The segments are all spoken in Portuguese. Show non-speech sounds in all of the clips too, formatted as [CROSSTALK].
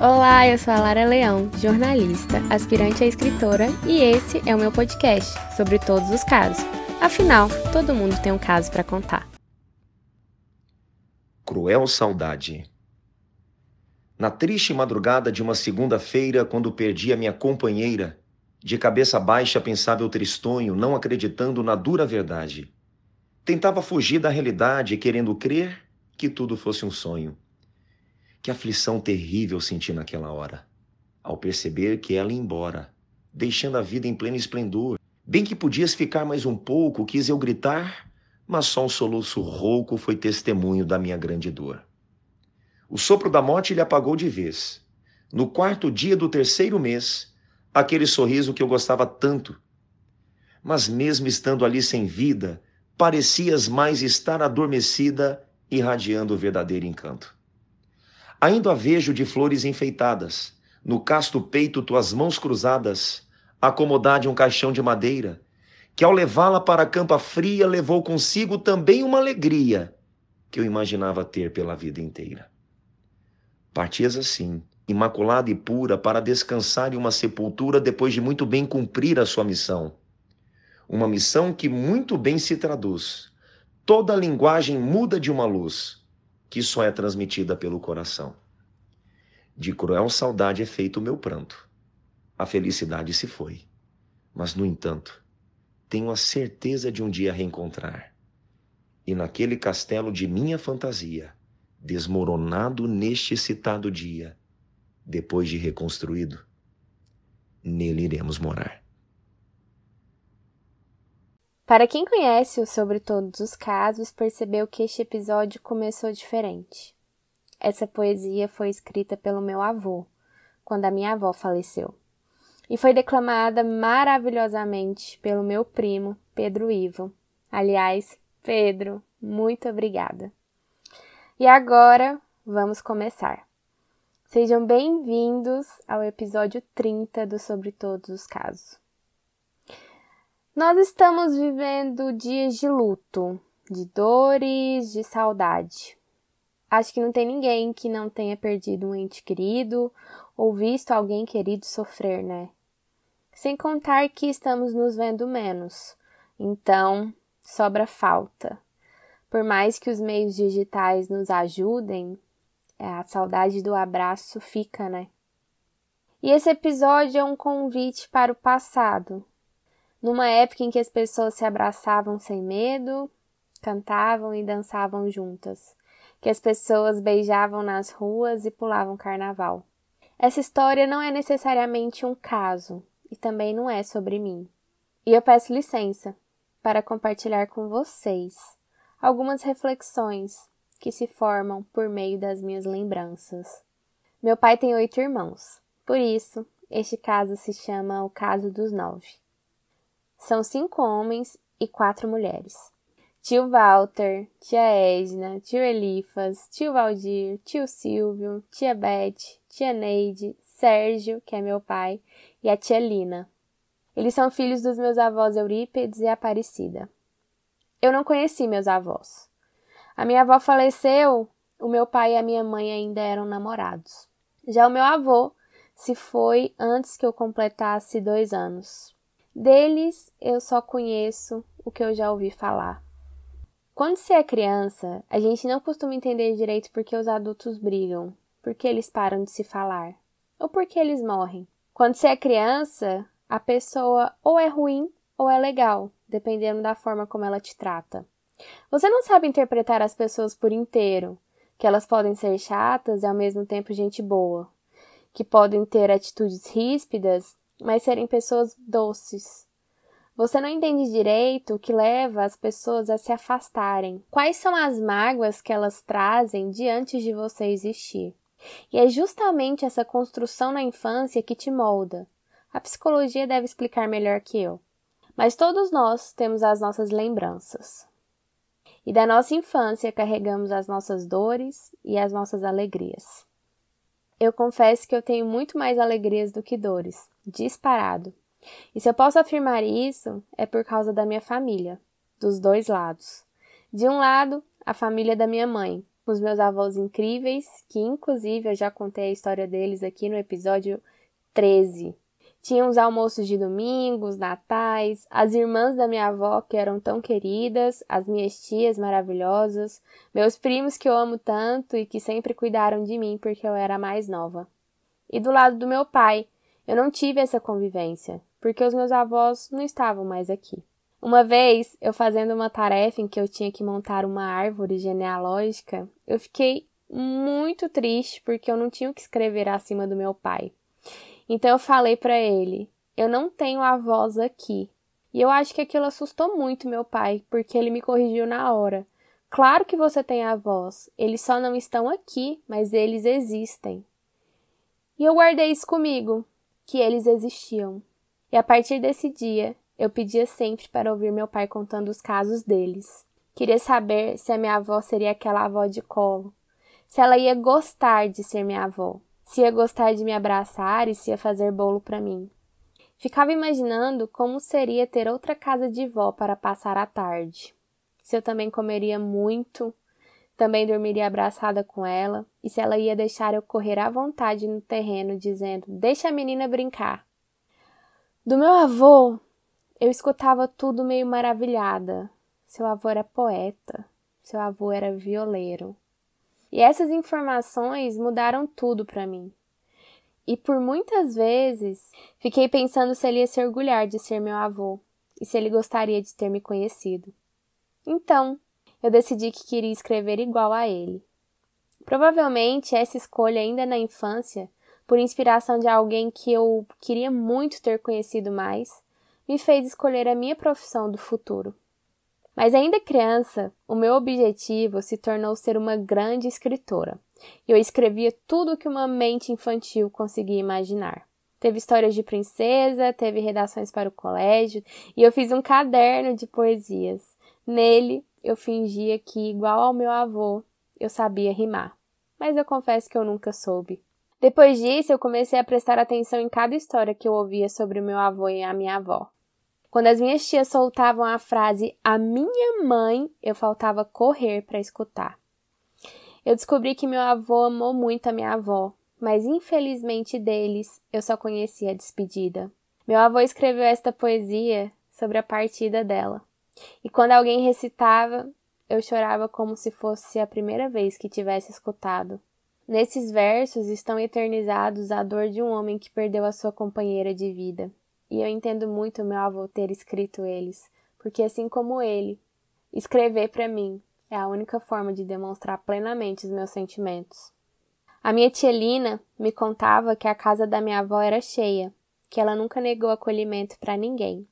Olá, eu sou a Lara Leão, jornalista, aspirante a escritora, e esse é o meu podcast sobre todos os casos. Afinal, todo mundo tem um caso para contar. Cruel saudade. Na triste madrugada de uma segunda-feira, quando perdi a minha companheira, de cabeça baixa pensava eu tristonho, não acreditando na dura verdade. Tentava fugir da realidade, querendo crer que tudo fosse um sonho. Que aflição terrível senti naquela hora, ao perceber que ela ia embora, deixando a vida em pleno esplendor. Bem que podias ficar mais um pouco, quis eu gritar, mas só um soluço rouco foi testemunho da minha grande dor. O sopro da morte lhe apagou de vez. No quarto dia do terceiro mês, aquele sorriso que eu gostava tanto. Mas mesmo estando ali sem vida, parecias mais estar adormecida, irradiando o verdadeiro encanto. Ainda a vejo de flores enfeitadas, no casto peito tuas mãos cruzadas, acomodade um caixão de madeira, que ao levá-la para a campa fria levou consigo também uma alegria que eu imaginava ter pela vida inteira. Partias assim, imaculada e pura, para descansar em uma sepultura depois de muito bem cumprir a sua missão. Uma missão que muito bem se traduz. Toda a linguagem muda de uma luz que só é transmitida pelo coração. De cruel saudade é feito o meu pranto. A felicidade se foi. Mas, no entanto, tenho a certeza de um dia reencontrar. E naquele castelo de minha fantasia, desmoronado neste citado dia, depois de reconstruído, nele iremos morar. Para quem conhece o Sobre Todos os Casos, percebeu que este episódio começou diferente. Essa poesia foi escrita pelo meu avô, quando a minha avó faleceu, e foi declamada maravilhosamente pelo meu primo, Pedro Ivo. Aliás, Pedro, muito obrigada. E agora vamos começar. Sejam bem-vindos ao episódio 30 do Sobre Todos os Casos. Nós estamos vivendo dias de luto, de dores, de saudade. Acho que não tem ninguém que não tenha perdido um ente querido ou visto alguém querido sofrer, né? Sem contar que estamos nos vendo menos. Então, sobra falta. Por mais que os meios digitais nos ajudem, é, a saudade do abraço fica, né? E esse episódio é um convite para o passado, numa época em que as pessoas se abraçavam sem medo, cantavam e dançavam juntas, que as pessoas beijavam nas ruas e pulavam carnaval. Essa história não é necessariamente um caso e também não é sobre mim. E eu peço licença para compartilhar com vocês algumas reflexões que se formam por meio das minhas lembranças. Meu pai tem oito irmãos, por isso este caso se chama o Caso dos Nove. São cinco homens e quatro mulheres. Tio Walter, tia Edna, tio Elifas, tio Valdir, tio Silvio, tia Beth, tia Neide, Sérgio, que é meu pai, e a tia Lina. Eles são filhos dos meus avós Eurípedes e Aparecida. Eu não conheci meus avós. A minha avó faleceu, o meu pai e a minha mãe ainda eram namorados. Já o meu avô se foi antes que eu completasse dois anos. Deles eu só conheço o que eu já ouvi falar. Quando se é criança, a gente não costuma entender direito porque os adultos brigam, porque eles param de se falar, ou porque eles morrem. Quando se é criança, a pessoa ou é ruim ou é legal, dependendo da forma como ela te trata. Você não sabe interpretar as pessoas por inteiro, que elas podem ser chatas e ao mesmo tempo gente boa, que podem ter atitudes ríspidas mas serem pessoas doces. Você não entende direito o que leva as pessoas a se afastarem. Quais são as mágoas que elas trazem diante de você existir? E é justamente essa construção na infância que te molda. A psicologia deve explicar melhor que eu. Mas todos nós temos as nossas lembranças. E da nossa infância carregamos as nossas dores e as nossas alegrias. Eu confesso que eu tenho muito mais alegrias do que dores, disparado. E se eu posso afirmar isso, é por causa da minha família, dos dois lados. De um lado, a família da minha mãe, os meus avós incríveis, que inclusive eu já contei a história deles aqui no episódio 13. Tinha os almoços de domingo, os natais, as irmãs da minha avó que eram tão queridas, as minhas tias maravilhosas, meus primos que eu amo tanto e que sempre cuidaram de mim porque eu era mais nova. E do lado do meu pai, eu não tive essa convivência, porque os meus avós não estavam mais aqui. Uma vez, eu fazendo uma tarefa em que eu tinha que montar uma árvore genealógica, eu fiquei muito triste porque eu não tinha o que escrever acima do meu pai. Então eu falei para ele: "Eu não tenho avós aqui". E eu acho que aquilo assustou muito meu pai, porque ele me corrigiu na hora. Claro que você tem avós, eles só não estão aqui, mas eles existem. E eu guardei isso comigo, que eles existiam. E a partir desse dia, eu pedia sempre para ouvir meu pai contando os casos deles. Queria saber se a minha avó seria aquela avó de colo, se ela ia gostar de ser minha avó, se ia gostar de me abraçar e se ia fazer bolo para mim. Ficava imaginando como seria ter outra casa de vó para passar a tarde. Se eu também comeria muito, também dormiria abraçada com ela, e se ela ia deixar eu correr à vontade no terreno, dizendo: Deixa a menina brincar. Do meu avô, eu escutava tudo meio maravilhada. Seu avô era poeta, seu avô era violeiro. E essas informações mudaram tudo para mim. E por muitas vezes fiquei pensando se ele ia se orgulhar de ser meu avô e se ele gostaria de ter me conhecido. Então, eu decidi que queria escrever igual a ele. Provavelmente essa escolha ainda na infância, por inspiração de alguém que eu queria muito ter conhecido mais, me fez escolher a minha profissão do futuro. Mas ainda criança, o meu objetivo se tornou ser uma grande escritora. Eu escrevia tudo o que uma mente infantil conseguia imaginar. Teve histórias de princesa, teve redações para o colégio e eu fiz um caderno de poesias. Nele, eu fingia que, igual ao meu avô, eu sabia rimar. Mas eu confesso que eu nunca soube. Depois disso, eu comecei a prestar atenção em cada história que eu ouvia sobre o meu avô e a minha avó. Quando as minhas tias soltavam a frase a minha mãe, eu faltava correr para escutar. Eu descobri que meu avô amou muito a minha avó, mas infelizmente deles eu só conhecia a despedida. Meu avô escreveu esta poesia sobre a partida dela. E quando alguém recitava, eu chorava como se fosse a primeira vez que tivesse escutado. Nesses versos estão eternizados a dor de um homem que perdeu a sua companheira de vida. E eu entendo muito meu avô ter escrito eles, porque assim como ele, escrever para mim é a única forma de demonstrar plenamente os meus sentimentos. A minha tia Lina me contava que a casa da minha avó era cheia, que ela nunca negou acolhimento para ninguém.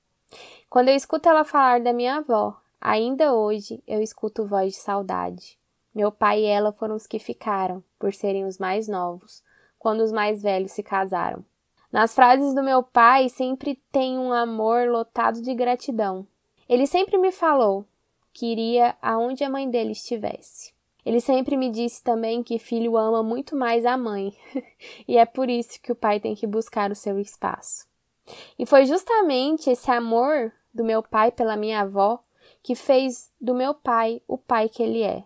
Quando eu escuto ela falar da minha avó, ainda hoje eu escuto voz de saudade. Meu pai e ela foram os que ficaram, por serem os mais novos, quando os mais velhos se casaram. Nas frases do meu pai sempre tem um amor lotado de gratidão. Ele sempre me falou que iria aonde a mãe dele estivesse. Ele sempre me disse também que filho ama muito mais a mãe, [LAUGHS] e é por isso que o pai tem que buscar o seu espaço. E foi justamente esse amor do meu pai pela minha avó que fez do meu pai o pai que ele é.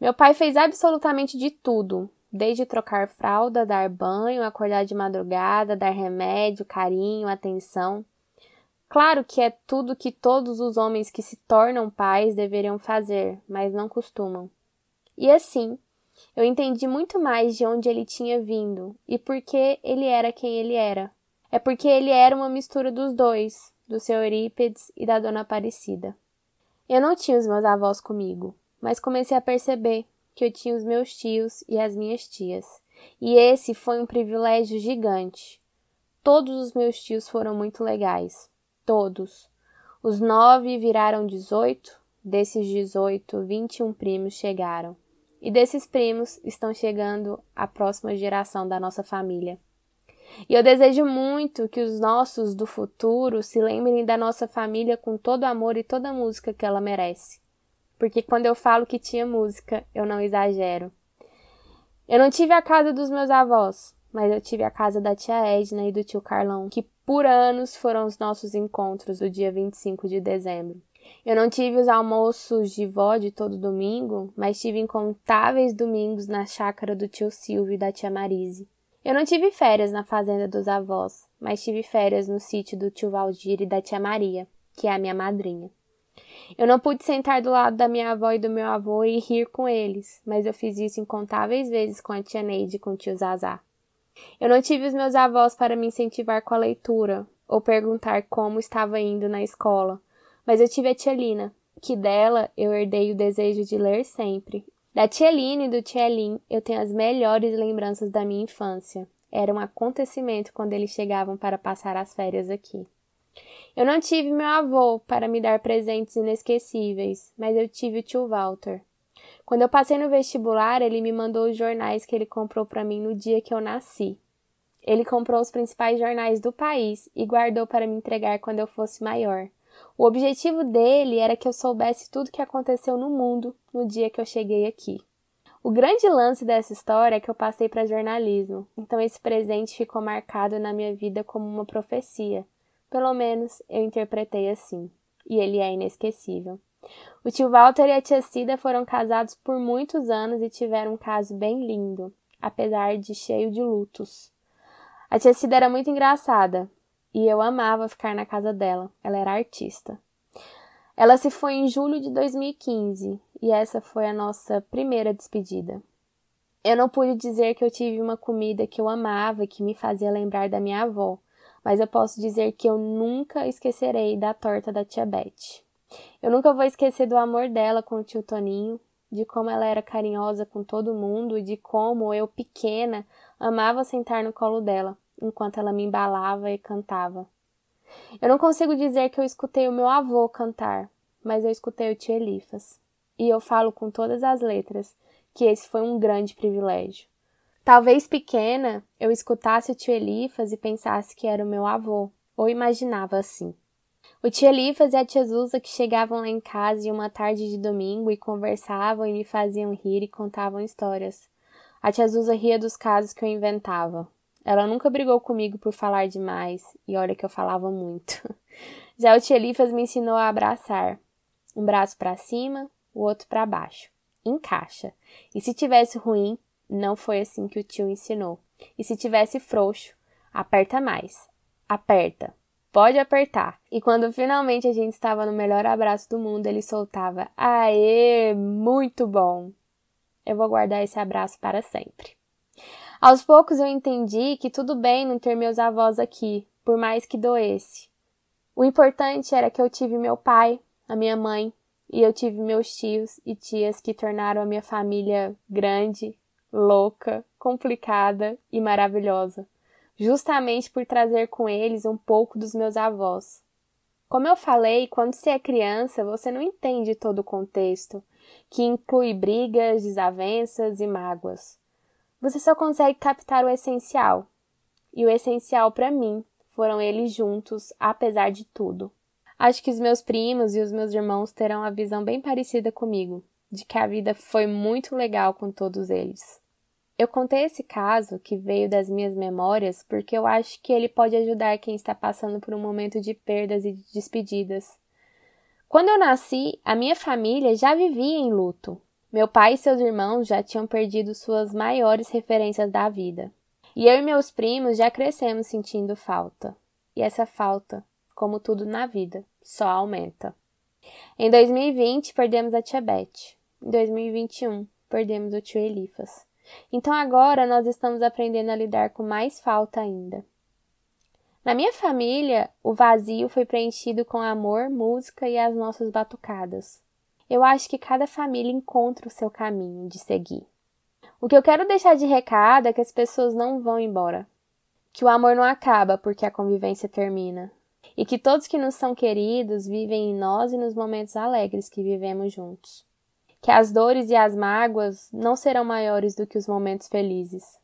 Meu pai fez absolutamente de tudo desde trocar fralda, dar banho, acordar de madrugada, dar remédio, carinho, atenção. Claro que é tudo que todos os homens que se tornam pais deveriam fazer, mas não costumam. E assim, eu entendi muito mais de onde ele tinha vindo e por que ele era quem ele era. É porque ele era uma mistura dos dois, do seu Eurípides e da Dona Aparecida. Eu não tinha os meus avós comigo, mas comecei a perceber que eu tinha os meus tios e as minhas tias. E esse foi um privilégio gigante. Todos os meus tios foram muito legais. Todos. Os nove viraram dezoito, desses dezoito, vinte e um primos chegaram. E desses primos estão chegando a próxima geração da nossa família. E eu desejo muito que os nossos do futuro se lembrem da nossa família com todo o amor e toda a música que ela merece porque quando eu falo que tinha música, eu não exagero. Eu não tive a casa dos meus avós, mas eu tive a casa da tia Edna e do tio Carlão, que por anos foram os nossos encontros do dia 25 de dezembro. Eu não tive os almoços de vó de todo domingo, mas tive incontáveis domingos na chácara do tio Silvio e da tia Marise. Eu não tive férias na fazenda dos avós, mas tive férias no sítio do tio Valdir e da tia Maria, que é a minha madrinha. Eu não pude sentar do lado da minha avó e do meu avô e rir com eles, mas eu fiz isso incontáveis vezes com a tia Neide e com o tio Zazá. Eu não tive os meus avós para me incentivar com a leitura ou perguntar como estava indo na escola, mas eu tive a tia Lina, que dela eu herdei o desejo de ler sempre. Da tia Lina e do tia Lin eu tenho as melhores lembranças da minha infância. Era um acontecimento quando eles chegavam para passar as férias aqui. Eu não tive meu avô para me dar presentes inesquecíveis, mas eu tive o tio Walter. Quando eu passei no vestibular, ele me mandou os jornais que ele comprou para mim no dia que eu nasci. Ele comprou os principais jornais do país e guardou para me entregar quando eu fosse maior. O objetivo dele era que eu soubesse tudo o que aconteceu no mundo no dia que eu cheguei aqui. O grande lance dessa história é que eu passei para jornalismo, então esse presente ficou marcado na minha vida como uma profecia. Pelo menos eu interpretei assim. E ele é inesquecível. O tio Walter e a tia Cida foram casados por muitos anos e tiveram um caso bem lindo, apesar de cheio de lutos. A tia Cida era muito engraçada e eu amava ficar na casa dela. Ela era artista. Ela se foi em julho de 2015 e essa foi a nossa primeira despedida. Eu não pude dizer que eu tive uma comida que eu amava e que me fazia lembrar da minha avó, mas eu posso dizer que eu nunca esquecerei da torta da tia Beth. Eu nunca vou esquecer do amor dela com o tio Toninho, de como ela era carinhosa com todo mundo e de como eu, pequena, amava sentar no colo dela, enquanto ela me embalava e cantava. Eu não consigo dizer que eu escutei o meu avô cantar, mas eu escutei o tio Elifas. E eu falo com todas as letras que esse foi um grande privilégio. Talvez pequena eu escutasse o tio Elifas e pensasse que era o meu avô, ou imaginava assim. O tio Elifas e a tia Zusa que chegavam lá em casa em uma tarde de domingo e conversavam e me faziam rir e contavam histórias. A tia Zusa ria dos casos que eu inventava. Ela nunca brigou comigo por falar demais, e olha que eu falava muito. [LAUGHS] Já o tio Elifas me ensinou a abraçar. Um braço para cima, o outro para baixo. Encaixa. E se tivesse ruim, não foi assim que o tio ensinou. E se tivesse frouxo, aperta mais. Aperta. Pode apertar. E quando finalmente a gente estava no melhor abraço do mundo, ele soltava: Aê, muito bom! Eu vou guardar esse abraço para sempre. Aos poucos eu entendi que tudo bem não ter meus avós aqui, por mais que doesse. O importante era que eu tive meu pai, a minha mãe, e eu tive meus tios e tias que tornaram a minha família grande, louca, complicada e maravilhosa, justamente por trazer com eles um pouco dos meus avós. Como eu falei, quando você é criança, você não entende todo o contexto, que inclui brigas, desavenças e mágoas. Você só consegue captar o essencial. E o essencial para mim foram eles juntos, apesar de tudo. Acho que os meus primos e os meus irmãos terão a visão bem parecida comigo, de que a vida foi muito legal com todos eles. Eu contei esse caso, que veio das minhas memórias, porque eu acho que ele pode ajudar quem está passando por um momento de perdas e de despedidas. Quando eu nasci, a minha família já vivia em luto. Meu pai e seus irmãos já tinham perdido suas maiores referências da vida. E eu e meus primos já crescemos sentindo falta. E essa falta, como tudo na vida, só aumenta. Em 2020, perdemos a tia Beth. Em 2021, perdemos o tio Elifas. Então agora nós estamos aprendendo a lidar com mais falta ainda. Na minha família, o vazio foi preenchido com amor, música e as nossas batucadas. Eu acho que cada família encontra o seu caminho de seguir. O que eu quero deixar de recado é que as pessoas não vão embora. Que o amor não acaba porque a convivência termina. E que todos que nos são queridos vivem em nós e nos momentos alegres que vivemos juntos que as dores e as mágoas não serão maiores do que os momentos felizes.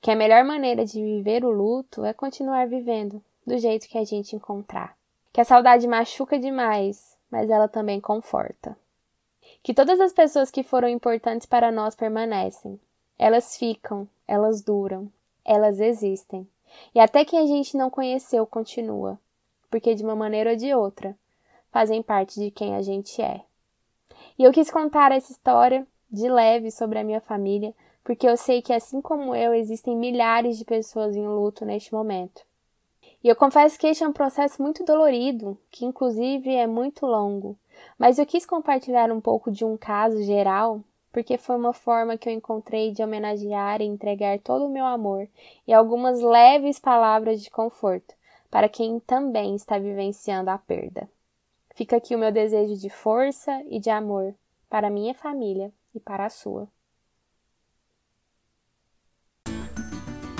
Que a melhor maneira de viver o luto é continuar vivendo do jeito que a gente encontrar. Que a saudade machuca demais, mas ela também conforta. Que todas as pessoas que foram importantes para nós permanecem. Elas ficam, elas duram, elas existem. E até quem a gente não conheceu continua, porque de uma maneira ou de outra, fazem parte de quem a gente é. E eu quis contar essa história de leve sobre a minha família, porque eu sei que assim como eu, existem milhares de pessoas em luto neste momento. E eu confesso que este é um processo muito dolorido, que inclusive é muito longo. Mas eu quis compartilhar um pouco de um caso geral, porque foi uma forma que eu encontrei de homenagear e entregar todo o meu amor e algumas leves palavras de conforto para quem também está vivenciando a perda. Fica aqui o meu desejo de força e de amor para minha família e para a sua.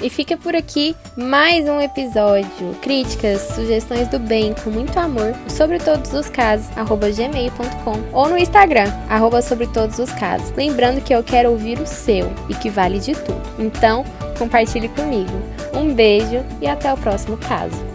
E fica por aqui mais um episódio. Críticas, sugestões do bem com muito amor sobre todos os casos, arroba gmail.com ou no Instagram, arroba sobre todos os casos. Lembrando que eu quero ouvir o seu e que vale de tudo. Então, compartilhe comigo. Um beijo e até o próximo caso.